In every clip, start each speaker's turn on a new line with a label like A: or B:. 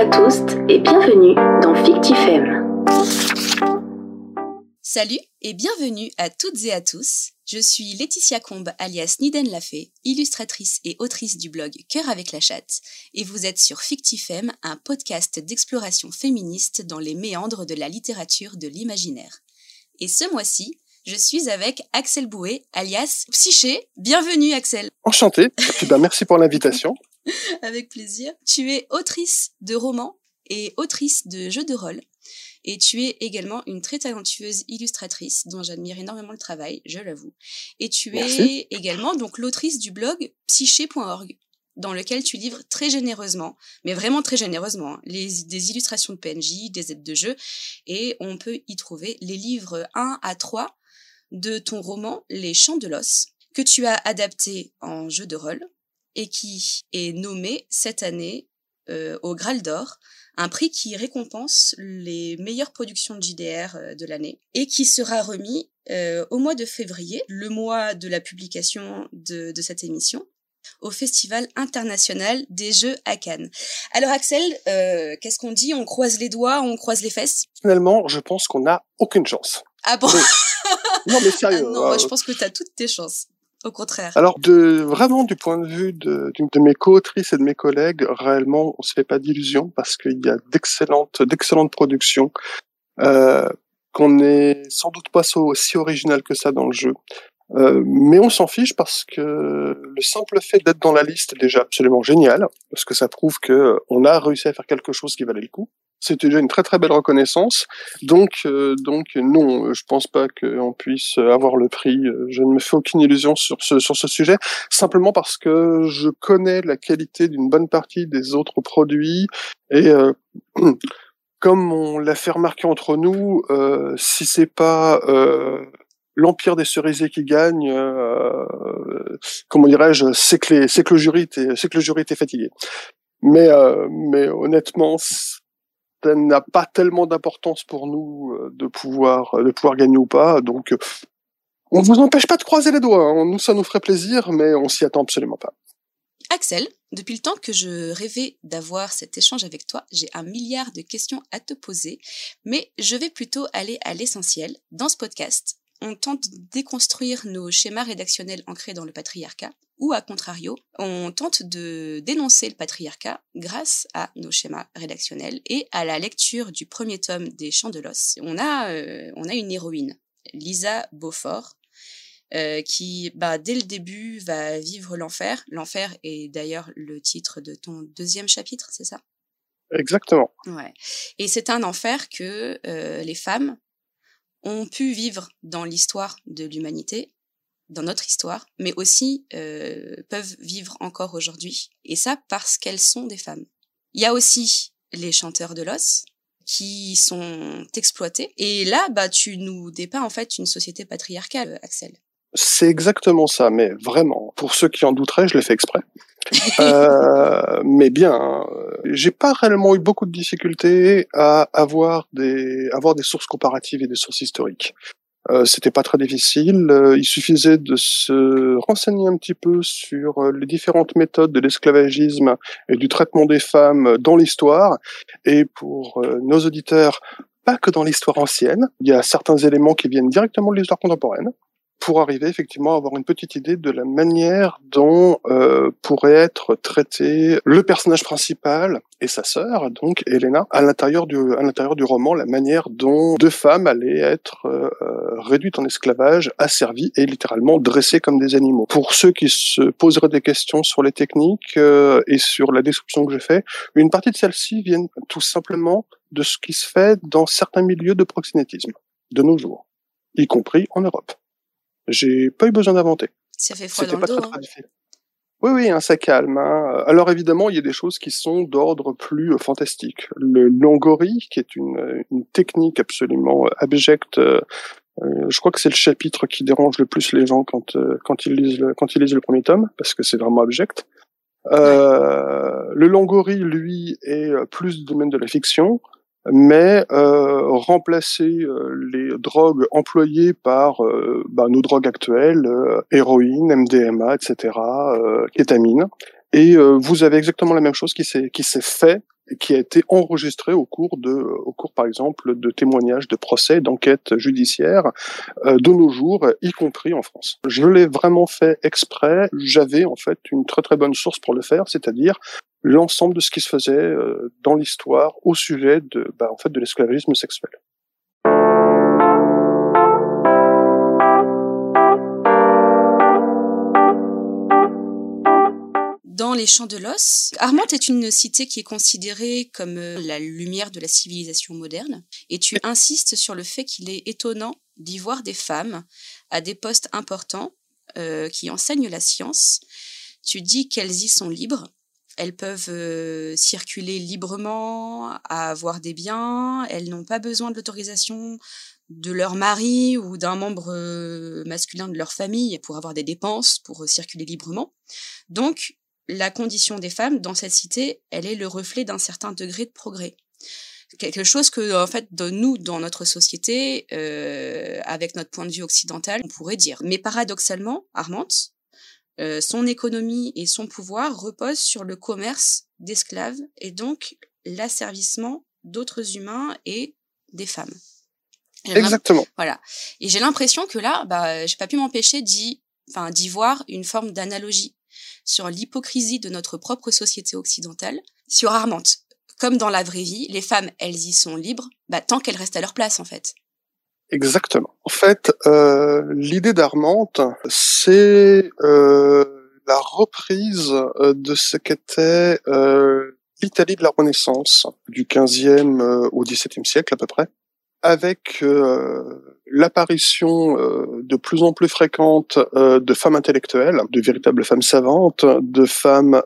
A: à tous et bienvenue dans Fictifem.
B: Salut et bienvenue à toutes et à tous. Je suis Laetitia Combe alias Niden Lafay, illustratrice et autrice du blog Cœur avec la chatte, et vous êtes sur Fictifem, un podcast d'exploration féministe dans les méandres de la littérature de l'imaginaire. Et ce mois-ci, je suis avec Axel Bouet, alias Psyché. Bienvenue Axel.
C: Enchanté. Et ben, merci pour l'invitation.
B: Avec plaisir. Tu es autrice de romans et autrice de jeux de rôle. Et tu es également une très talentueuse illustratrice dont j'admire énormément le travail, je l'avoue. Et tu es également donc l'autrice du blog psyché.org dans lequel tu livres très généreusement, mais vraiment très généreusement, hein, les, des illustrations de PNJ, des aides de jeu, et on peut y trouver les livres 1 à 3 de ton roman Les Chants de l'os, que tu as adapté en jeu de rôle, et qui est nommé cette année euh, au Graal d'Or, un prix qui récompense les meilleures productions de JDR euh, de l'année et qui sera remis euh, au mois de février, le mois de la publication de, de cette émission au Festival international des Jeux à Cannes. Alors Axel, qu'est-ce qu'on dit? On croise les doigts, on croise les fesses?
C: Finalement, je pense qu'on n'a aucune chance.
B: Ah bon?
C: Non mais sérieux.
B: Ah non, je pense que tu as toutes tes chances. Au contraire.
C: Alors, de, vraiment, du point de vue de, de, mes co-autrices et de mes collègues, réellement, on se fait pas d'illusions parce qu'il y a d'excellentes, d'excellentes productions, euh, qu'on n'est sans doute pas aussi original que ça dans le jeu. Euh, mais on s'en fiche parce que le simple fait d'être dans la liste est déjà absolument génial, parce que ça prouve que on a réussi à faire quelque chose qui valait le coup. C'était déjà une très très belle reconnaissance. Donc, euh, donc non, je pense pas qu'on puisse avoir le prix. Je ne me fais aucune illusion sur ce sur ce sujet, simplement parce que je connais la qualité d'une bonne partie des autres produits et euh, comme on l'a fait remarquer entre nous, euh, si c'est pas euh, l'empire des cerisiers qui gagne, euh, comment dirais-je, c'est que c'est que le jury c'est que le jury était fatigué. Mais euh, mais honnêtement, n'a pas tellement d'importance pour nous euh, de pouvoir euh, de pouvoir gagner ou pas. Donc, euh, on ne vous empêche pas de croiser les doigts. Hein. Nous, ça nous ferait plaisir, mais on s'y attend absolument pas.
B: Axel, depuis le temps que je rêvais d'avoir cet échange avec toi, j'ai un milliard de questions à te poser, mais je vais plutôt aller à l'essentiel. Dans ce podcast, on tente de déconstruire nos schémas rédactionnels ancrés dans le patriarcat, ou à contrario, on tente de dénoncer le patriarcat grâce à nos schémas rédactionnels et à la lecture du premier tome des Chants de l'os. On a, euh, on a une héroïne, Lisa Beaufort, euh, qui, bah, dès le début, va vivre l'enfer. L'enfer est d'ailleurs le titre de ton deuxième chapitre, c'est ça?
C: Exactement.
B: Ouais. Et c'est un enfer que euh, les femmes ont pu vivre dans l'histoire de l'humanité dans notre histoire, mais aussi euh, peuvent vivre encore aujourd'hui. Et ça parce qu'elles sont des femmes. Il y a aussi les chanteurs de l'os qui sont exploités. Et là, bah, tu nous dépeins en fait une société patriarcale, Axel.
C: C'est exactement ça, mais vraiment. Pour ceux qui en douteraient, je l'ai fait exprès. euh, mais bien, j'ai pas réellement eu beaucoup de difficultés à avoir des avoir des sources comparatives et des sources historiques. Euh, c'était pas très difficile. Euh, il suffisait de se renseigner un petit peu sur euh, les différentes méthodes de l'esclavagisme et du traitement des femmes dans l'histoire. Et pour nos auditeurs, pas que dans l'histoire ancienne, il y a certains éléments qui viennent directement de l'histoire contemporaine pour arriver effectivement à avoir une petite idée de la manière dont euh, pourrait être traité le personnage principal et sa sœur, donc Elena, à l'intérieur du à l'intérieur du roman, la manière dont deux femmes allaient être euh, réduites en esclavage, asservies et littéralement dressées comme des animaux. Pour ceux qui se poseraient des questions sur les techniques euh, et sur la description que j'ai fait, une partie de celles-ci viennent tout simplement de ce qui se fait dans certains milieux de proxénétisme de nos jours, y compris en Europe. J'ai pas eu besoin d'inventer.
B: Ça fait froid dans le dos. Très,
C: hein. Oui, oui, hein, ça calme. Hein. Alors évidemment, il y a des choses qui sont d'ordre plus euh, fantastique. Le longori, qui est une, euh, une technique absolument euh, abjecte. Euh, je crois que c'est le chapitre qui dérange le plus les gens quand quand ils lisent le, quand ils lisent le premier tome, parce que c'est vraiment abject. Euh, le longori, lui, est plus du domaine de la fiction mais euh, remplacer euh, les drogues employées par euh, bah, nos drogues actuelles, euh, héroïne, MDMA, etc., kétamine. Et vous avez exactement la même chose qui s'est qui s'est fait qui a été enregistré au cours de, au cours par exemple de témoignages, de procès, d'enquêtes judiciaires euh, de nos jours, y compris en France. Je l'ai vraiment fait exprès. J'avais en fait une très très bonne source pour le faire, c'est-à-dire l'ensemble de ce qui se faisait euh, dans l'histoire au sujet de, bah, en fait, de l'esclavagisme sexuel.
B: dans les champs de l'os. Armante est une cité qui est considérée comme euh, la lumière de la civilisation moderne, et tu insistes sur le fait qu'il est étonnant d'y voir des femmes à des postes importants euh, qui enseignent la science. Tu dis qu'elles y sont libres, elles peuvent euh, circuler librement, avoir des biens, elles n'ont pas besoin de l'autorisation de leur mari ou d'un membre masculin de leur famille pour avoir des dépenses, pour circuler librement. Donc, la condition des femmes dans cette cité, elle est le reflet d'un certain degré de progrès. Quelque chose que, en fait, de nous, dans notre société, euh, avec notre point de vue occidental, on pourrait dire. Mais paradoxalement, Armante, euh, son économie et son pouvoir reposent sur le commerce d'esclaves et donc l'asservissement d'autres humains et des femmes.
C: Exactement.
B: Voilà. Et j'ai l'impression que là, bah, j'ai pas pu m'empêcher d'y, enfin, d'y voir une forme d'analogie sur l'hypocrisie de notre propre société occidentale, sur Armante. Comme dans la vraie vie, les femmes, elles y sont libres, bah, tant qu'elles restent à leur place, en fait.
C: Exactement. En fait, euh, l'idée d'Armante, c'est euh, la reprise euh, de ce qu'était euh, l'Italie de la Renaissance, du 15e euh, au 17e siècle à peu près, avec euh, l'apparition de plus en plus fréquente de femmes intellectuelles, de véritables femmes savantes, de femmes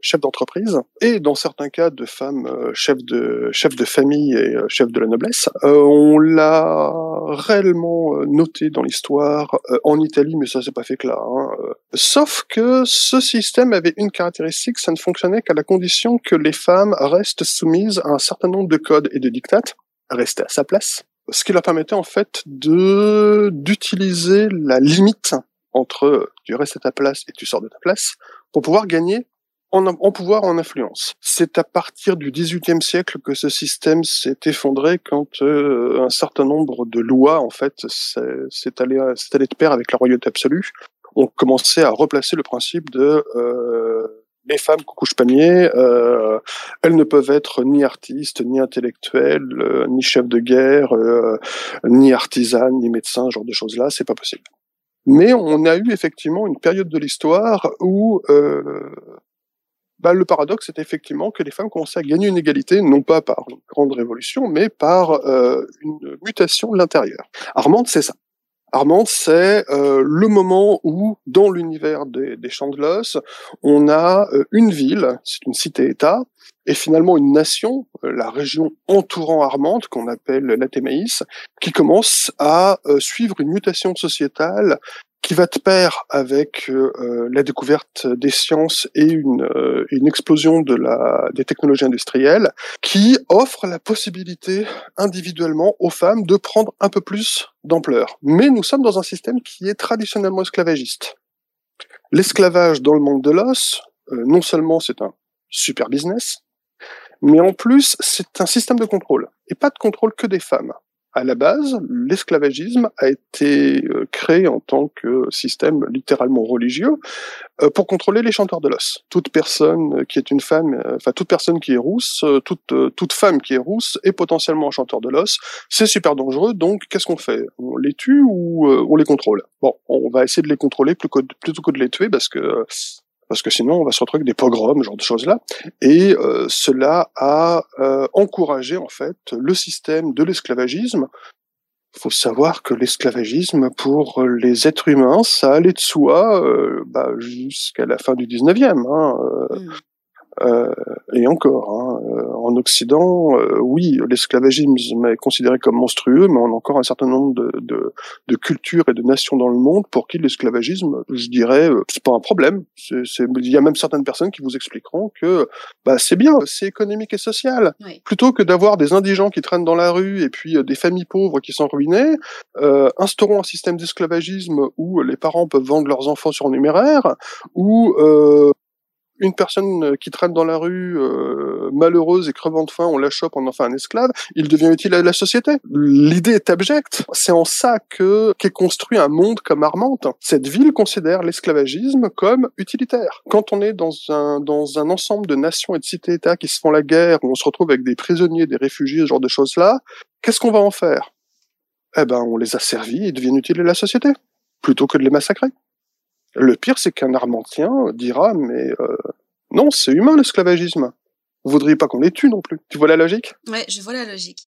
C: chefs d'entreprise et dans certains cas de femmes chefs de chefs de famille et chefs de la noblesse. on l'a réellement noté dans l'histoire en Italie, mais ça s'est pas fait que là. Hein. Sauf que ce système avait une caractéristique, ça ne fonctionnait qu'à la condition que les femmes restent soumises à un certain nombre de codes et de dictates, rester à sa place, ce qui leur permettait en fait de d'utiliser la limite entre tu restes à ta place et tu sors de ta place pour pouvoir gagner en, en pouvoir, en influence. C'est à partir du XVIIIe siècle que ce système s'est effondré quand euh, un certain nombre de lois, en fait, s'est allé, allé de pair avec la royauté absolue. On commençait à replacer le principe de euh, les femmes couche panier, euh, elles ne peuvent être ni artistes, ni intellectuelles, euh, ni chefs de guerre, euh, ni artisanes, ni médecins, genre de choses-là, c'est pas possible. Mais on a eu effectivement une période de l'histoire où bah, le paradoxe est effectivement que les femmes commençaient à gagner une égalité, non pas par une grande révolution, mais par une mutation de l'intérieur. Armande, c'est ça. Armand, c'est euh, le moment où, dans l'univers des, des Champs de l'Os, on a euh, une ville, c'est une cité-État, et finalement une nation, euh, la région entourant Armande, qu'on appelle la Thémaïs, qui commence à suivre une mutation sociétale qui va de pair avec euh, la découverte des sciences et une, euh, une explosion de la, des technologies industrielles, qui offre la possibilité individuellement aux femmes de prendre un peu plus d'ampleur. Mais nous sommes dans un système qui est traditionnellement esclavagiste. L'esclavage dans le monde de l'os, euh, non seulement c'est un super business, mais en plus c'est un système de contrôle, et pas de contrôle que des femmes à la base, l'esclavagisme a été euh, créé en tant que système littéralement religieux euh, pour contrôler les chanteurs de l'os. Toute personne qui est une femme, euh, enfin toute personne qui est rousse, toute toute femme qui est rousse est potentiellement un chanteur de l'os. C'est super dangereux. Donc qu'est-ce qu'on fait? On les tue ou on les contrôle? Bon, on va essayer de les contrôler plutôt que de les tuer parce que parce que sinon on va se retrouver avec des pogroms, genre de choses-là. Et euh, cela a euh, encouragé en fait le système de l'esclavagisme. Il faut savoir que l'esclavagisme pour les êtres humains, ça allait de soi euh, bah, jusqu'à la fin du 19e. Hein, mmh. Euh, et encore, hein, euh, en Occident, euh, oui, l'esclavagisme est considéré comme monstrueux, mais on a encore un certain nombre de, de, de cultures et de nations dans le monde pour qui l'esclavagisme, je dirais, c'est pas un problème. C'est, il y a même certaines personnes qui vous expliqueront que bah, c'est bien, c'est économique et social. Plutôt que d'avoir des indigents qui traînent dans la rue et puis des familles pauvres qui sont ruinées, instaurons un système d'esclavagisme où les parents peuvent vendre leurs enfants sur numéraire, où une personne qui traîne dans la rue euh, malheureuse et crevant de faim, on la chope, on en fait un esclave, il devient utile à la société. L'idée est abjecte. C'est en ça que qu'est construit un monde comme Armante. Cette ville considère l'esclavagisme comme utilitaire. Quand on est dans un dans un ensemble de nations et de cités-États qui se font la guerre, où on se retrouve avec des prisonniers, des réfugiés, ce genre de choses-là, qu'est-ce qu'on va en faire? Eh ben, on les a servis et deviennent utiles à la société, plutôt que de les massacrer. Le pire, c'est qu'un Armentien dira, mais euh, non, c'est humain l'esclavagisme. Vous voudriez pas qu'on les tue non plus. Tu vois la logique?
B: Ouais, je vois la logique.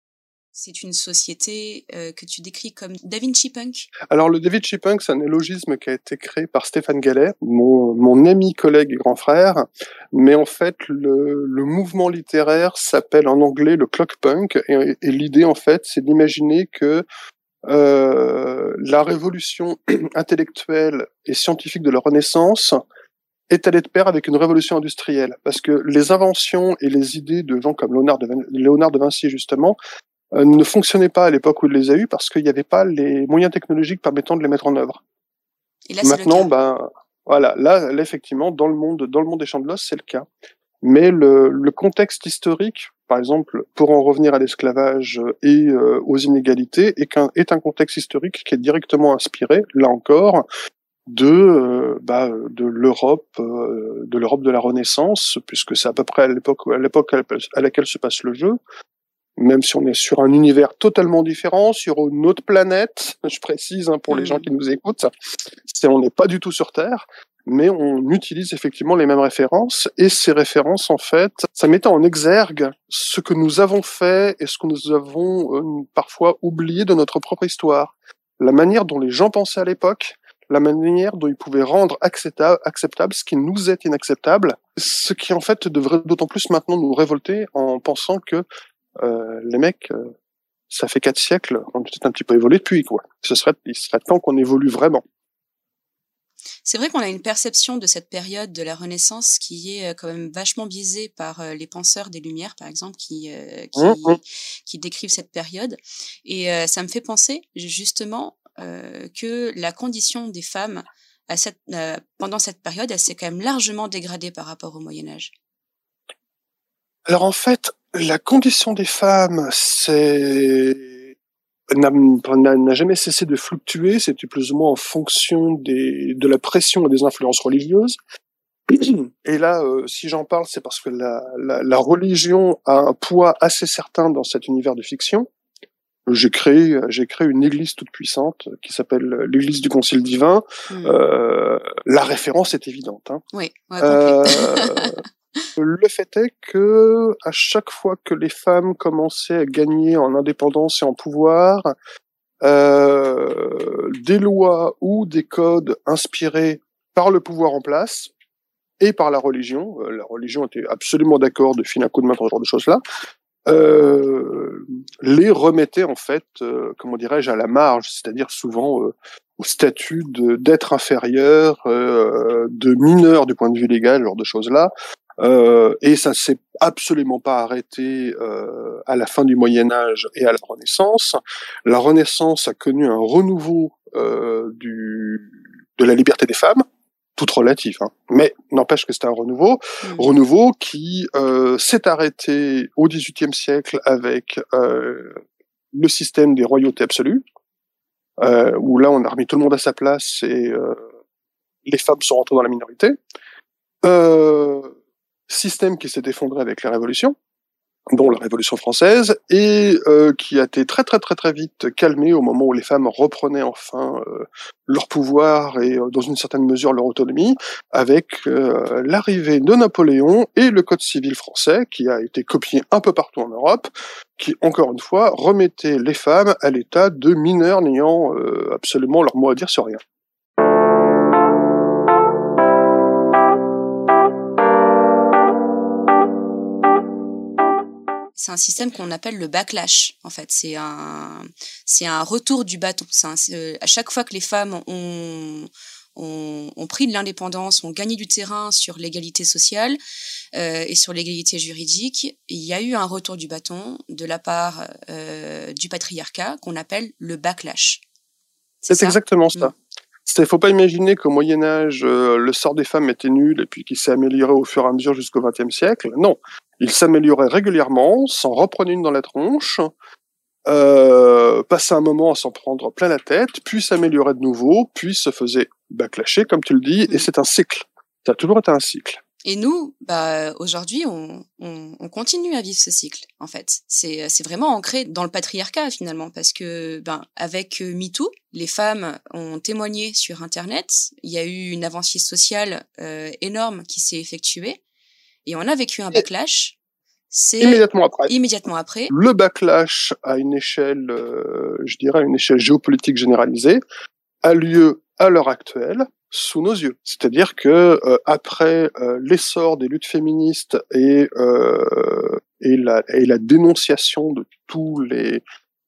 B: C'est une société euh, que tu décris comme Da Vinci Punk.
C: Alors le Da Vinci Punk, c'est un élogisme qui a été créé par Stéphane Gallet, mon, mon ami, collègue et grand frère. Mais en fait, le, le mouvement littéraire s'appelle en anglais le clock punk. Et, et l'idée, en fait, c'est d'imaginer que euh, la révolution intellectuelle et scientifique de la Renaissance est allée de pair avec une révolution industrielle, parce que les inventions et les idées de gens comme Léonard de, Vin Léonard de Vinci justement euh, ne fonctionnaient pas à l'époque où il les a eues parce qu'il n'y avait pas les moyens technologiques permettant de les mettre en œuvre.
B: Et là,
C: Maintenant, ben voilà, là, là, effectivement, dans le monde, dans le monde des champs de l'os, c'est le cas. Mais le, le contexte historique par exemple, pour en revenir à l'esclavage et euh, aux inégalités, est, un, est un contexte historique qui est directement inspiré, là encore, de euh, bah, de l'Europe euh, de l'Europe de la Renaissance, puisque c'est à peu près à l'époque à l'époque à laquelle se passe le jeu. Même si on est sur un univers totalement différent, sur une autre planète, je précise hein, pour les gens qui nous écoutent, c'est on n'est pas du tout sur Terre, mais on utilise effectivement les mêmes références et ces références en fait, ça mettait en exergue ce que nous avons fait et ce que nous avons euh, parfois oublié de notre propre histoire, la manière dont les gens pensaient à l'époque, la manière dont ils pouvaient rendre acceptable, acceptable ce qui nous est inacceptable, ce qui en fait devrait d'autant plus maintenant nous révolter en pensant que euh, les mecs, euh, ça fait quatre siècles, on peut-être un petit peu évolué depuis quoi. Ce serait, il serait temps qu'on évolue vraiment.
B: C'est vrai qu'on a une perception de cette période de la Renaissance qui est quand même vachement biaisée par les penseurs des Lumières, par exemple, qui, qui, mmh qui décrivent cette période. Et ça me fait penser justement que la condition des femmes à cette, pendant cette période, elle s'est quand même largement dégradée par rapport au Moyen Âge.
C: Alors en fait, la condition des femmes, c'est n'a jamais cessé de fluctuer, c'était plus ou moins en fonction des, de la pression et des influences religieuses. Et là, euh, si j'en parle, c'est parce que la, la, la, religion a un poids assez certain dans cet univers de fiction. J'ai créé, j'ai créé une église toute puissante qui s'appelle l'église du Concile divin. Mmh. Euh, la référence est évidente. Hein.
B: Oui. Ouais, euh,
C: le fait est que à chaque fois que les femmes commençaient à gagner en indépendance et en pouvoir, euh, des lois ou des codes inspirés par le pouvoir en place et par la religion, euh, la religion était absolument d'accord de filer un coup de main dans ce genre de choses-là, euh, les remettaient en fait, comment dirais-je, à la marge, c'est-à-dire souvent au statut d'être inférieur, de mineur du point de vue légal, genre de choses-là, euh, et ça s'est absolument pas arrêté euh, à la fin du Moyen Âge et à la Renaissance. La Renaissance a connu un renouveau euh, du, de la liberté des femmes, toute relative, hein. mais n'empêche que c'était un renouveau, mmh. renouveau qui euh, s'est arrêté au XVIIIe siècle avec euh, le système des royautés absolues, euh, où là on a remis tout le monde à sa place et les femmes sont rentrées dans la minorité. Euh, système qui s'est effondré avec la Révolution, dont la Révolution française, et euh, qui a été très très très très vite calmé au moment où les femmes reprenaient enfin euh, leur pouvoir et euh, dans une certaine mesure leur autonomie, avec l'arrivée de Napoléon et le Code civil français, qui a été copié un peu partout en Europe, qui encore une fois remettait les femmes à l'état de mineurs n'ayant absolument leur mot à dire sur rien.
B: C'est un système qu'on appelle le backlash. En fait, c'est un, c'est un retour du bâton. Un, à chaque fois que les femmes ont, ont, ont pris de l'indépendance, ont gagné du terrain sur l'égalité sociale euh, et sur l'égalité juridique, il y a eu un retour du bâton de la part euh, du patriarcat qu'on appelle le backlash.
C: C'est exactement ça. Mm. Il faut pas imaginer qu'au Moyen Âge, euh, le sort des femmes était nul et puis qu'il s'est amélioré au fur et à mesure jusqu'au XXe siècle. Non, il s'améliorait régulièrement, s'en reprenait une dans la tronche, euh, passait un moment à s'en prendre plein la tête, puis s'améliorait de nouveau, puis se faisait backlasher, comme tu le dis, et mm. c'est un cycle. Ça a toujours été un cycle.
B: Et nous, bah, aujourd'hui, on, on, on, continue à vivre ce cycle, en fait. C'est, c'est vraiment ancré dans le patriarcat, finalement, parce que, ben, avec euh, MeToo, les femmes ont témoigné sur Internet. Il y a eu une avancée sociale euh, énorme qui s'est effectuée. Et on a vécu un backlash.
C: C'est immédiatement après.
B: Immédiatement après.
C: Le backlash à une échelle, euh, je dirais, à une échelle géopolitique généralisée, a lieu à l'heure actuelle sous nos yeux. C'est-à-dire que euh, après euh, l'essor des luttes féministes et euh, et la et la dénonciation de tous les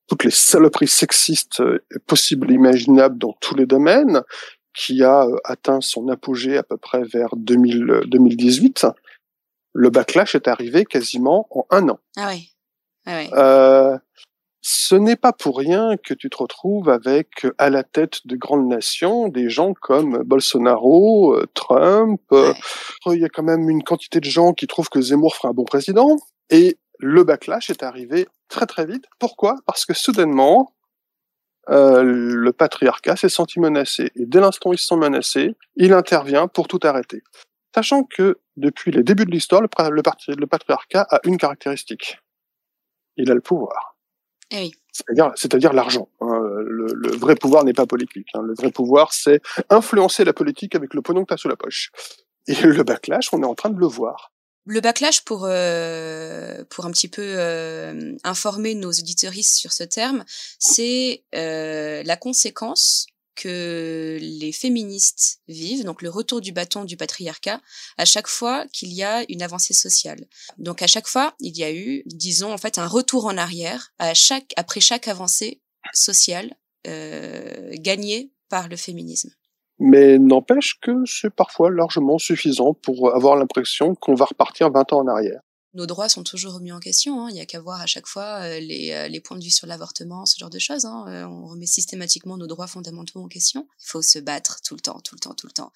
C: toutes les saloperies sexistes possibles et imaginables dans tous les domaines, qui a atteint son apogée à peu près vers 2000, 2018, le backlash est arrivé quasiment en un an.
B: Ah oui. Ah oui.
C: Euh, ce n'est pas pour rien que tu te retrouves avec à la tête de grandes nations des gens comme Bolsonaro, euh, Trump. Euh, il y a quand même une quantité de gens qui trouvent que Zemmour fera un bon président. Et le backlash est arrivé très très vite. Pourquoi? Parce que soudainement, euh, le patriarcat s'est senti menacé. Et dès l'instant où ils se sont menacés, il intervient pour tout arrêter. Sachant que depuis les débuts de l'histoire, le, le patriarcat a une caractéristique. Il a le pouvoir.
B: Eh
C: c'est-à-dire, l'argent. Hein. Le, vrai pouvoir n'est pas politique. Hein. Le vrai pouvoir, c'est influencer la politique avec le pognon que tu as sous la poche. Et le backlash, on est en train de le voir.
B: Le backlash, pour euh, pour un petit peu euh, informer nos auditeuristes sur ce terme, c'est euh, la conséquence que les féministes vivent, donc le retour du bâton du patriarcat, à chaque fois qu'il y a une avancée sociale. Donc à chaque fois, il y a eu, disons en fait, un retour en arrière à chaque, après chaque avancée sociale euh, gagnée par le féminisme.
C: Mais n'empêche que c'est parfois largement suffisant pour avoir l'impression qu'on va repartir 20 ans en arrière
B: nos droits sont toujours remis en question. Hein. Il n'y a qu'à voir à chaque fois euh, les, euh, les, points de vue sur l'avortement, ce genre de choses. Hein. Euh, on remet systématiquement nos droits fondamentaux en question. Il faut se battre tout le temps, tout le temps, tout le temps.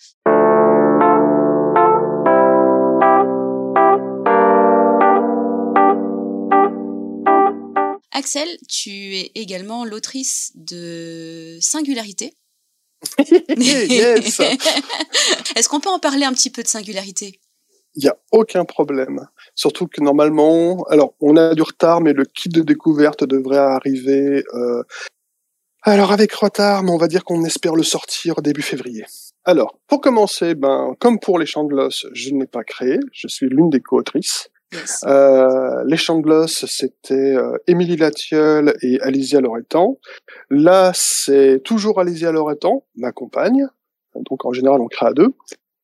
B: Axel, tu es également l'autrice de Singularité.
C: yes.
B: Est-ce qu'on peut en parler un petit peu de Singularité?
C: Il n'y a aucun problème. Surtout que normalement, alors on a du retard, mais le kit de découverte devrait arriver. Euh, alors avec retard, mais on va dire qu'on espère le sortir début février. Alors, pour commencer, ben comme pour les Champs de Gloss, je n'ai pas créé. Je suis l'une des co-autrices. Euh, les Champs de Gloss, c'était euh, Émilie Latieul et Alicia Loretan. Là, c'est toujours Alicia Loretan, ma compagne. Donc en général, on crée à deux.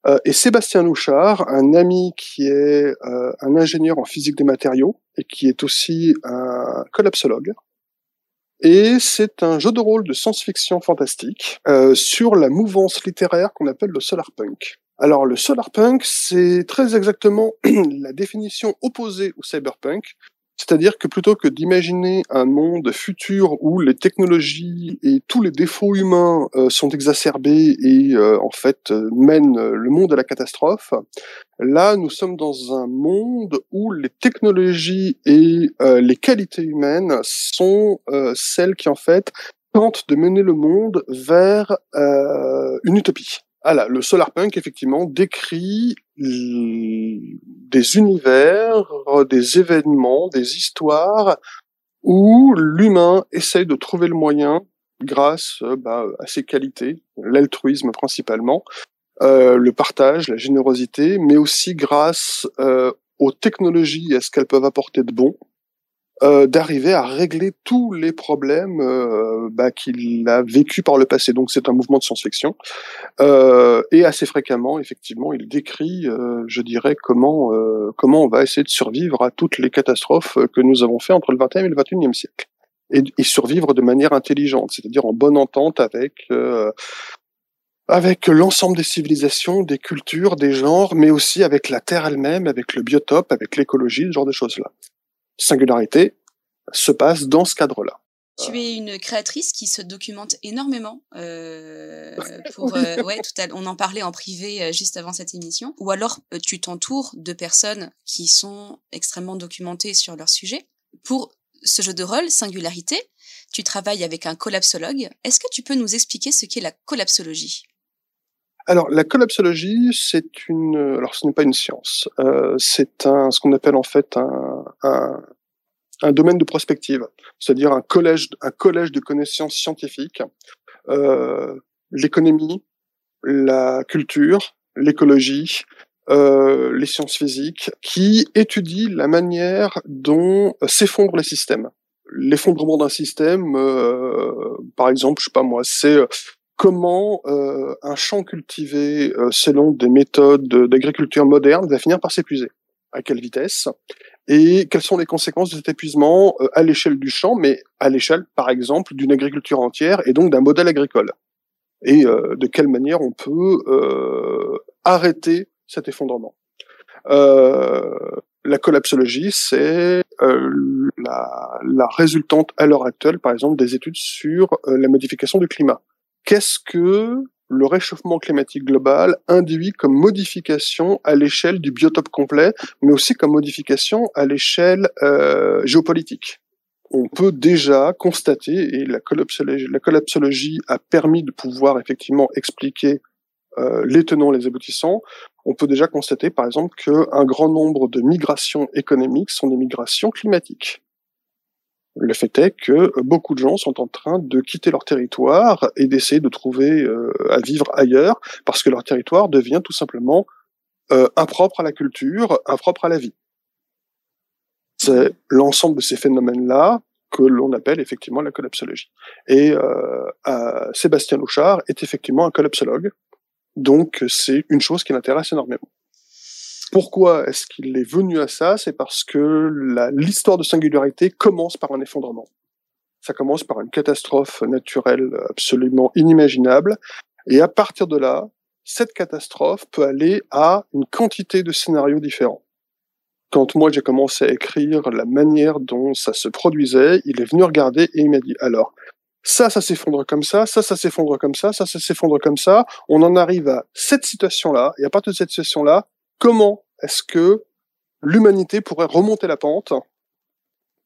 C: Euh, et Sébastien Louchard, un ami qui est euh, un ingénieur en physique des matériaux et qui est aussi un collapsologue. Et c'est un jeu de rôle de science-fiction fantastique euh, sur la mouvance littéraire qu'on appelle le solarpunk. Alors le solarpunk, c'est très exactement la définition opposée au cyberpunk, c'est-à-dire que plutôt que d'imaginer un monde futur où les technologies et tous les défauts humains euh, sont exacerbés et euh, en fait euh, mènent le monde à la catastrophe, là nous sommes dans un monde où les technologies et les qualités humaines sont celles qui en fait tentent de mener le monde vers une utopie. Ah le solarpunk effectivement décrit des univers, des événements, des histoires où l'humain essaye de trouver le moyen, grâce bah, à ses qualités, l'altruisme principalement, euh, le partage, la générosité, mais aussi grâce euh, aux technologies et à ce qu'elles peuvent apporter de bon, euh, d'arriver à régler tous les problèmes euh, bah, qu'il a vécu par le passé. Donc c'est un mouvement de science-fiction. Euh, et assez fréquemment, effectivement, il décrit, euh, je dirais, comment comment on va essayer de survivre à toutes les catastrophes que nous avons fait entre le 20e et le 21e siècle. Et, et survivre de manière intelligente, c'est-à-dire en bonne entente avec avec l'ensemble des civilisations, des cultures, des genres, mais aussi avec la Terre elle-même, avec le biotope, avec l'écologie, ce genre de choses-là singularité se passe dans ce cadre-là.
B: Tu es une créatrice qui se documente énormément. Euh, pour, euh, ouais, tout à, on en parlait en privé euh, juste avant cette émission. Ou alors, tu t'entoures de personnes qui sont extrêmement documentées sur leur sujet. Pour ce jeu de rôle, Singularité, tu travailles avec un collapsologue. Est-ce que tu peux nous expliquer ce qu'est la collapsologie?
C: Alors, la collapsologie, c'est une. Alors, ce n'est pas une science. Euh, c'est un, ce qu'on appelle en fait un, un, un domaine de prospective, c'est-à-dire un collège, un collège de connaissances scientifiques, euh, l'économie, la culture, l'écologie, euh, les sciences physiques, qui étudient la manière dont s'effondrent les systèmes. L'effondrement d'un système, euh, par exemple, je sais pas moi, c'est comment euh, un champ cultivé euh, selon des méthodes d'agriculture moderne va finir par s'épuiser? À quelle vitesse? Et quelles sont les conséquences de cet épuisement euh, à l'échelle du champ, mais à l'échelle, par exemple, d'une agriculture entière et donc d'un modèle agricole? Et de quelle manière on peut arrêter cet effondrement? la collapsologie, c'est la, résultante à l'heure actuelle, par exemple, des études sur la modification du climat. Qu'est-ce que le réchauffement climatique global induit comme modification à l'échelle du biotope complet, mais aussi comme modification à l'échelle euh, géopolitique? On peut déjà constater, et la collapsologie, la collapsologie a permis de pouvoir effectivement expliquer euh, les tenants, les aboutissants, on peut déjà constater par exemple qu'un grand nombre de migrations économiques sont des migrations climatiques. Le fait est que beaucoup de gens sont en train de quitter leur territoire et d'essayer de trouver euh, à vivre ailleurs parce que leur territoire devient tout simplement euh, impropre à la culture, impropre à la vie. C'est l'ensemble de ces phénomènes-là que l'on appelle effectivement la collapsologie. Et euh, Sébastien Louchard est effectivement un collapsologue, donc c'est une chose qui l'intéresse énormément. Pourquoi est-ce qu'il est venu à ça? C'est parce que l'histoire de singularité commence par un effondrement. Ça commence par une catastrophe naturelle absolument inimaginable. Et à partir de là, cette catastrophe peut aller à une quantité de scénarios différents. Quand moi j'ai commencé à écrire la manière dont ça se produisait, il est venu regarder et il m'a dit alors ça, ça s'effondre comme ça, ça, ça s'effondre comme ça, ça, ça s'effondre comme ça. On en arrive à cette situation-là, et à partir de cette situation-là, comment est-ce que l'humanité pourrait remonter la pente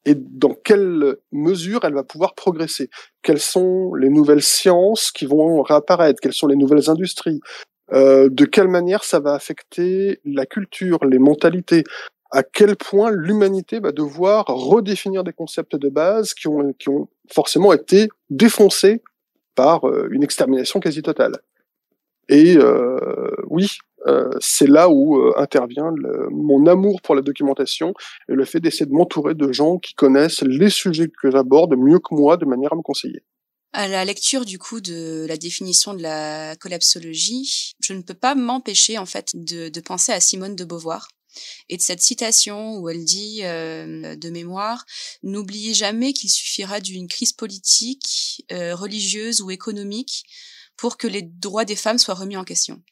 C: et dans quelle mesure elle va pouvoir progresser? Quelles sont les nouvelles sciences qui vont réapparaître? Quelles sont les nouvelles industries? Euh, De quelle manière ça va affecter la culture, les mentalités? À quel point l'humanité va devoir redéfinir des concepts de base qui ont, forcément été défoncés par euh, une extermination quasi totale? Et euh, oui, euh, c'est là où euh, intervient mon amour pour la documentation et le fait d'essayer de m'entourer de gens qui connaissent les sujets que j'aborde mieux que moi de manière à me conseiller.
B: À la lecture du coup de la définition de la collapsologie, je ne peux pas m'empêcher en fait de, penser à Simone de Beauvoir et de cette citation où elle dit euh, de mémoire n'oubliez jamais qu'il suffira d'une crise politique, religieuse ou économique pour que les droits des femmes soient remis en question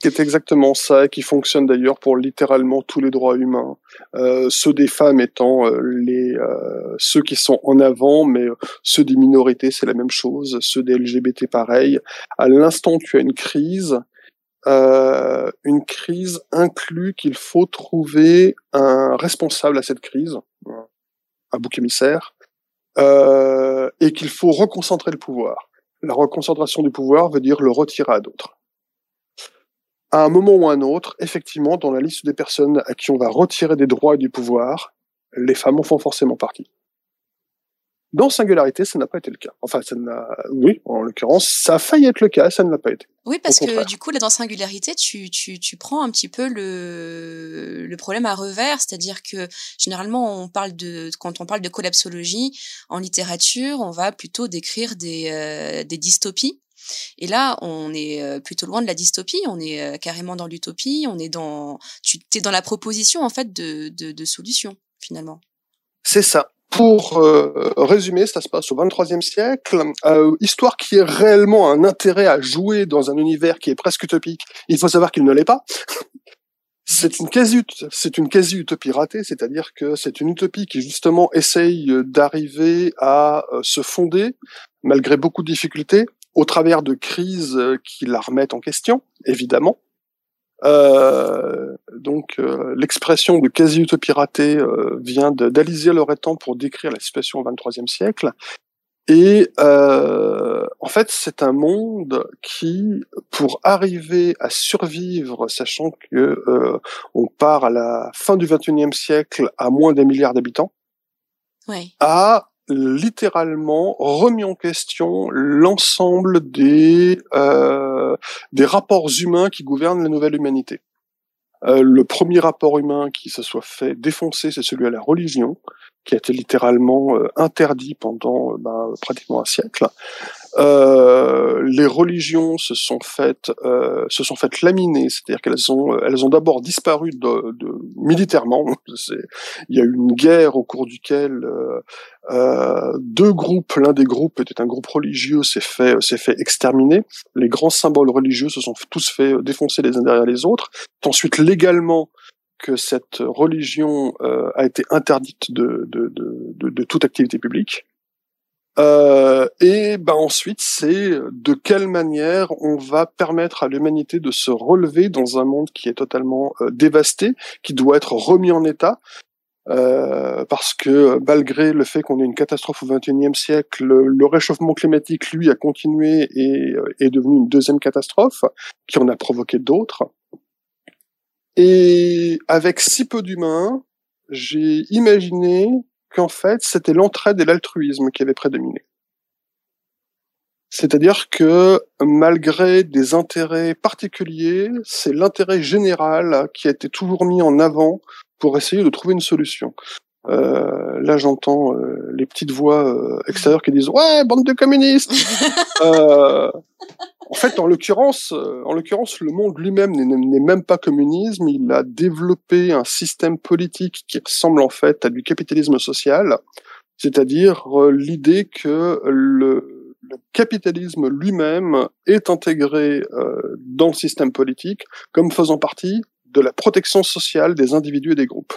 C: qui est exactement ça, qui fonctionne d'ailleurs pour littéralement tous les droits humains, euh, ceux des femmes étant euh, les euh, ceux qui sont en avant, mais euh, ceux des minorités c'est la même chose, ceux des LGBT pareil. À l'instant tu as une crise, euh, une crise inclut qu'il faut trouver un responsable à cette crise, un bouc émissaire, et qu'il faut reconcentrer le pouvoir. La reconcentration du pouvoir veut dire le retirer à d'autres à un moment ou à un autre, effectivement, dans la liste des personnes à qui on va retirer des droits et du pouvoir, les femmes en font forcément partie. Dans Singularité, ça n'a pas été le cas. Enfin, ça n'a, oui, en l'occurrence, ça a failli être le cas, ça ne l'a pas été.
B: Oui, parce que du coup, là, dans Singularité, tu, tu, tu prends un petit peu le, le problème à revers, c'est-à-dire que généralement, on parle de, quand on parle de collapsologie en littérature, on va plutôt décrire des, euh, des dystopies et là, on est plutôt loin de la dystopie, on est carrément dans l'utopie, on est dans, tu es dans la proposition en fait de, de, de solutions finalement.
C: C'est ça. Pour euh, résumer, ça se passe au 23e siècle, euh, histoire qui est réellement un intérêt à jouer dans un univers qui est presque utopique. Il faut savoir qu'il ne l'est pas. C'est une quasi, c'est une quasi utopie ratée, c'est-à-dire que c'est une utopie qui justement essaye d'arriver à euh, se fonder, malgré beaucoup de difficultés, au travers de crises euh, qui la remettent en question, évidemment. Euh, donc l'expression de quasi-utopie ratée vient d'Alizé Loretan pour décrire la situation au XXIIIe siècle. Et euh, en fait, c'est un monde qui, pour arriver à survivre, sachant que euh, on part à la fin du XXIe siècle à moins d'un milliard d'habitants, a littéralement remis en question l'ensemble des euh, des rapports humains qui gouvernent la nouvelle humanité. Euh, le premier rapport humain qui se soit fait défoncer, c'est celui à la religion, qui a été littéralement euh, interdit pendant euh, ben, pratiquement un siècle. Euh, les religions se sont faites euh, se sont faites laminer, c'est-à-dire qu'elles ont elles ont d'abord disparu de, de militairement. Il y a eu une guerre au cours duquel euh, deux groupes, l'un des groupes était un groupe religieux, s'est fait s'est fait exterminer. Les grands symboles religieux se sont tous fait défoncer les uns derrière les autres. Ensuite, légalement, que cette religion euh, a été interdite de, de, de, de, toute activité publique. Euh, et ben ensuite, c'est de quelle manière on va permettre à l'humanité de se relever dans un monde qui est totalement euh, dévasté, qui doit être remis en état, euh, parce que malgré le fait qu'on ait une catastrophe au XXIe siècle, le, le, réchauffement climatique, lui, a continué et euh, est devenu une deuxième catastrophe qui en a provoqué d'autres. Et avec si peu d'humains, j'ai imaginé qu'en fait, c'était l'entraide et l'altruisme qui avaient prédominé. C'est-à-dire que malgré des intérêts particuliers, c'est l'intérêt général qui a été toujours mis en avant pour essayer de trouver une solution. Euh, là, j'entends euh, les petites voix euh, extérieures qui disent ouais, bande de communistes. euh, en fait, en l'occurrence, euh, en l'occurrence, le monde lui-même n'est même pas communisme. Il a développé un système politique qui ressemble en fait à du capitalisme social, c'est-à-dire euh, l'idée que le, le, capitalisme lui-même est intégré euh, dans le système politique comme faisant partie de la protection sociale des individus et des groupes.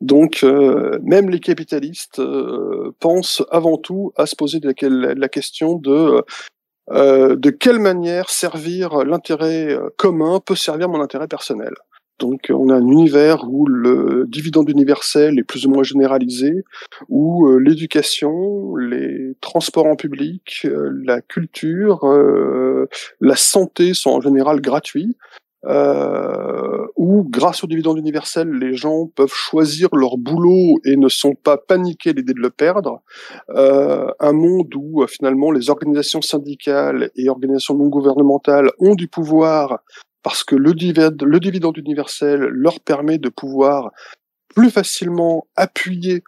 C: Donc, euh, même les capitalistes euh, pensent avant tout à se poser la, question de euh, de quelle manière servir l'intérêt euh, commun peut servir mon intérêt personnel. Donc on a un univers où le dividende universel est plus ou moins généralisé, où euh, l'éducation, les transports en public, la culture, la santé sont en général gratuits, euh, où, grâce au dividende universel, les gens peuvent choisir leur boulot et ne sont pas paniqués l'idée de le perdre. Euh, un monde où, euh, finalement, les organisations syndicales et organisations non gouvernementales ont du pouvoir parce que le, dividende, le dividende universel leur permet de pouvoir plus facilement appuyer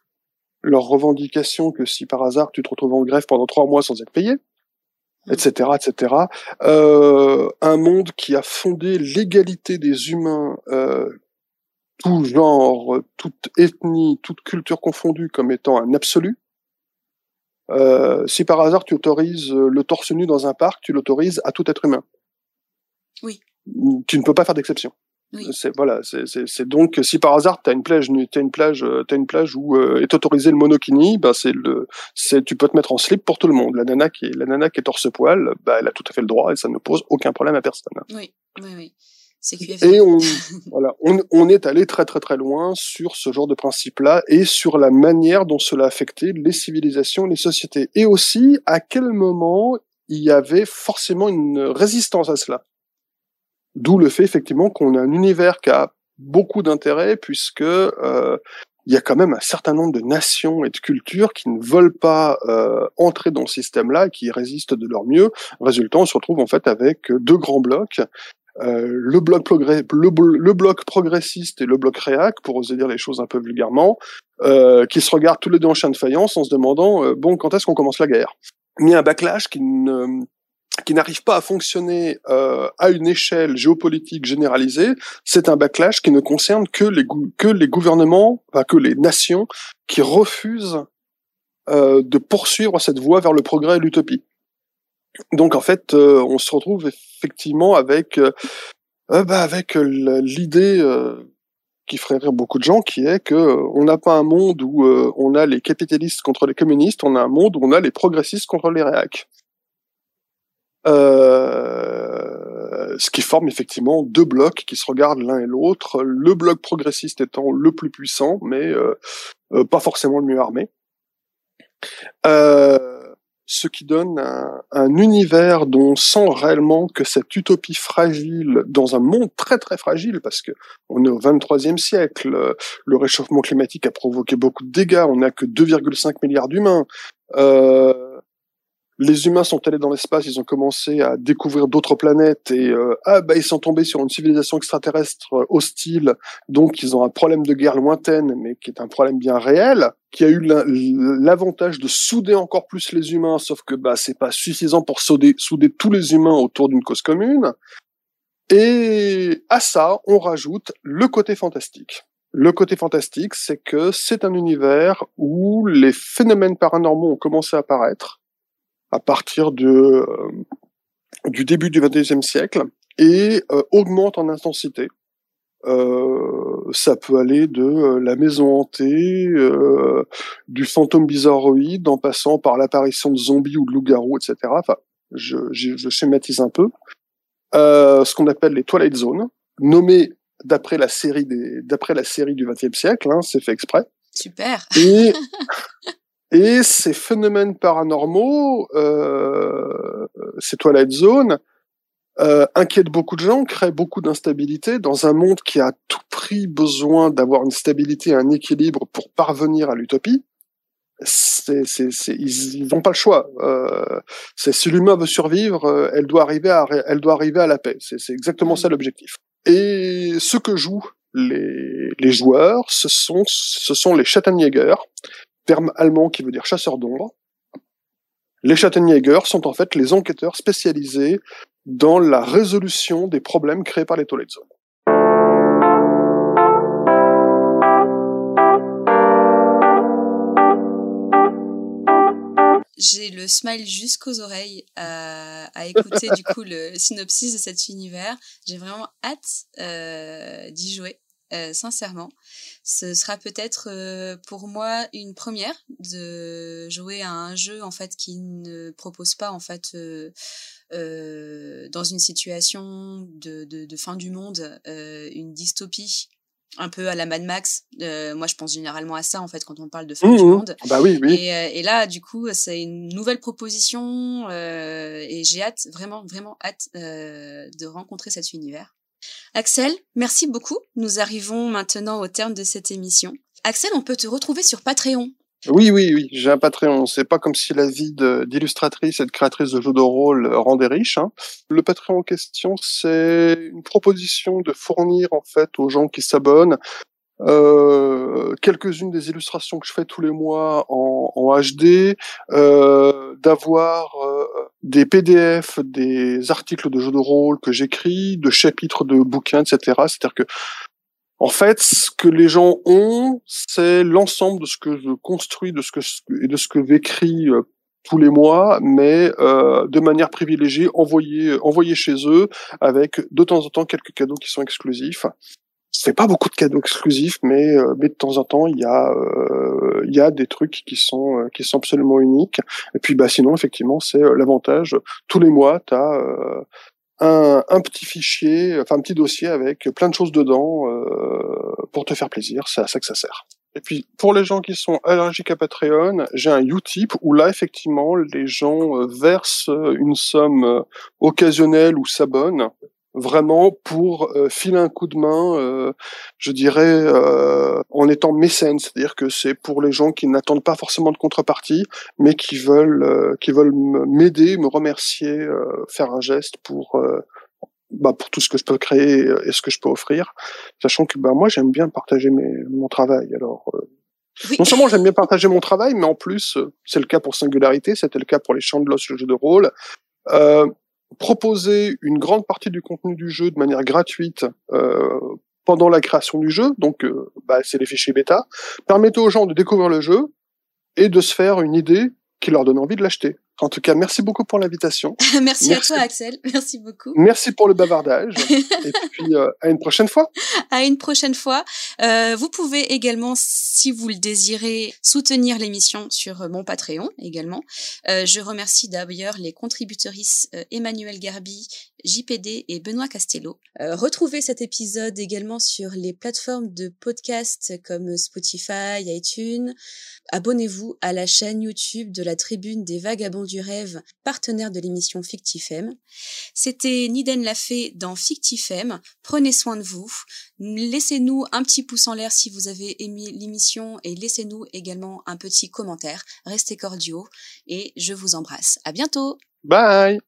C: leurs revendications que si par hasard tu te retrouves en grève pendant trois mois sans être payé etc., etc. Euh, un monde qui a fondé l'égalité des humains, euh, tout genre, toute ethnie, toute culture confondue, comme étant un absolu. Euh, si par hasard tu autorises le torse nu dans un parc, tu l'autorises à tout être humain.
B: Oui.
C: Tu ne peux pas faire d'exception. C'est voilà, c'est donc si par hasard tu as une plage, t'as une plage, t'as une plage où euh, est autorisé le monokini, bah c'est le, c'est tu peux te mettre en slip pour tout le monde. La nana qui est la nana qui est torse poil, bah elle a tout à fait le droit et ça ne pose aucun problème à personne.
B: Oui, oui, oui.
C: Et on, voilà, on, on, est allé très très très loin sur ce genre de principe-là et sur la manière dont cela affectait les civilisations, les sociétés, et aussi à quel moment il y avait forcément une résistance à cela? D'où le fait effectivement qu'on a un univers qui a beaucoup d'intérêt puisque euh, il y a quand même un certain nombre de nations et de cultures qui ne veulent pas euh, entrer dans ce système-là et qui résistent de leur mieux. Résultat, on se retrouve en fait avec deux grands blocs. Euh, le, bloc le, bloc progressiste et le bloc réac, pour oser dire les choses un peu vulgairement, euh, qui se regardent tous les deux en chien de faïence en se demandant euh, bon quand est-ce qu'on commence la guerre? Mais un backlash qui ne qui n'arrive pas à fonctionner euh, à une échelle géopolitique généralisée, c'est un backlash qui ne concerne que les, que les gouvernements, que les nations qui refusent euh, de poursuivre cette voie vers le progrès et l'utopie. Donc en fait, euh, on se retrouve effectivement avec euh, bah, avec l'idée qui ferait rire beaucoup de gens, qui est que on n'a pas un monde où on a les capitalistes contre les communistes, on a un monde où on a les progressistes contre les réacs. Ce qui forme effectivement deux blocs qui se regardent l'un et l'autre, le bloc progressiste étant le plus puissant, mais pas forcément le mieux armé. Euh, ce qui donne un, un, univers dont on sent réellement que cette utopie fragile, dans un monde très très fragile, parce que on est au 23e siècle, le réchauffement climatique a provoqué beaucoup de dégâts, on n'a que 2,5 milliards d'humains. Euh, les humains sont allés dans l'espace, ils ont commencé à découvrir d'autres planètes et euh, ah bah ils sont tombés sur une civilisation extraterrestre euh, hostile, donc ils ont un problème de guerre lointaine, mais qui est un problème bien réel, qui a eu l'avantage de souder encore plus les humains, sauf que bah c'est pas suffisant pour souder, souder tous les humains autour d'une cause commune. Et à ça, on rajoute le côté fantastique. Le côté fantastique, c'est que c'est un univers où les phénomènes paranormaux ont commencé à apparaître à partir de, euh, du début du XXe siècle et euh, augmente en intensité. Euh, ça peut aller de euh, la maison hantée, euh, du fantôme bizarroïde, en passant par l'apparition de zombies ou de loups-garous, etc. Enfin, je, je, je, schématise un peu. ce qu'on appelle les Twilight Zones, nommées d'après la série des, d'après la série du XXe siècle, hein, c'est fait exprès.
B: Super.
C: Et Et ces phénomènes paranormaux, euh, ces Twilight Zone, euh, inquiètent beaucoup de gens, créent beaucoup d'instabilité dans un monde qui a à tout prix besoin d'avoir une stabilité, un équilibre pour parvenir à l'utopie. C'est, c'est, c'est, ils n'ont pas le choix. Euh, c'est si l'humain veut survivre, euh, elle doit arriver à, elle doit arriver à la paix. C'est, c'est exactement ça l'objectif. Et ce que jouent les, les joueurs, ce sont, ce sont les Schattenjäger, terme allemand qui veut dire chasseur d'ombre. Les Schattenjäger sont en fait les enquêteurs spécialisés dans la résolution des problèmes créés par les Twilight Zone.
B: J'ai le smile jusqu'aux oreilles à, écouter du coup le synopsis de cet univers. J'ai vraiment hâte euh, d'y jouer. Euh, sincèrement. Ce sera peut-être euh, pour moi une première de jouer à un jeu en fait qui ne propose pas en fait euh, dans une situation de, de, de fin du monde une dystopie un peu à la Mad Max. moi, je pense généralement à ça en fait quand on parle de fin du mmh, mmh. monde.
C: Bah oui, oui.
B: Et, et là, du coup, c'est une nouvelle proposition et j'ai hâte, vraiment, vraiment hâte de rencontrer cet univers. Axel, merci beaucoup. Nous arrivons maintenant au terme de cette émission. Axel, on peut te retrouver sur Patreon.
C: Oui, oui, oui, j'ai un Patreon. C'est pas comme si la vie d'illustratrice et de créatrice de jeux de rôle rendait riche. Hein. Le Patreon en question, c'est une proposition de fournir en fait aux gens qui s'abonnent euh, quelques-unes des illustrations que je fais tous les mois en, en HD, euh, d'avoir euh, des PDF, des articles de jeux de rôle que j'écris, de chapitres de bouquins, etc. C'est-à-dire que en fait, ce que les gens ont, c'est l'ensemble de ce que je construis, de ce que et de ce que j'écris euh, tous les mois, mais euh, de manière privilégiée, envoyé envoyé chez eux, avec de temps en temps quelques cadeaux qui sont exclusifs c'est pas beaucoup de cadeaux exclusifs, mais euh, mais de temps en temps il y a euh, il y a des trucs qui sont euh, qui sont absolument uniques. Et puis bah sinon effectivement c'est l'avantage tous les mois tu as un, un petit fichier, enfin un petit dossier avec plein de choses dedans pour te faire plaisir. C'est à ça que ça sert. Et puis pour les gens qui sont allergiques à Patreon, j'ai un Utip où là effectivement les gens versent une somme occasionnelle ou s'abonnent vraiment pour euh, filer un coup de main, euh, je dirais, euh, en étant mécène, c'est-à-dire que c'est pour les gens qui n'attendent pas forcément de contrepartie, mais qui veulent, qui veulent m'aider, me remercier, faire un geste pour bah, pour tout ce que je peux créer et ce que je peux offrir, sachant que bah moi j'aime bien partager mes, mon travail. Alors non seulement j'aime bien partager mon travail, mais en plus c'est le cas pour Singularité, c'était le cas pour les Champs de l'os, le jeu de rôle. Euh, proposer une grande partie du contenu du jeu de manière gratuite euh, pendant la création du jeu, donc euh, bah, c'est les fichiers bêta, permettait aux gens de découvrir le jeu et de se faire une idée qui leur donne envie de l'acheter. En tout cas, merci beaucoup pour l'invitation.
B: merci, à toi, Axel. Merci beaucoup.
C: Merci pour le bavardage. et puis, euh, à une prochaine fois.
B: À une prochaine fois. Euh, vous pouvez également, si vous le désirez, soutenir l'émission sur mon Patreon également. Euh, je remercie d'ailleurs les contributrices euh, Emmanuel Garbi, JPD et Benoît Castello. Euh, retrouvez cet épisode également sur les plateformes de podcast comme Spotify, iTunes. Abonnez-vous à la chaîne YouTube de la Tribune des Vagabonds du Rêve, partenaire de l'émission Fictifem. C'était Niden Lafay dans Fictifem. Prenez soin de vous. Laissez-nous un petit pouce en l'air si vous avez aimé l'émission et laissez-nous également un petit commentaire. Restez cordiaux et je vous embrasse. À bientôt!
C: Bye!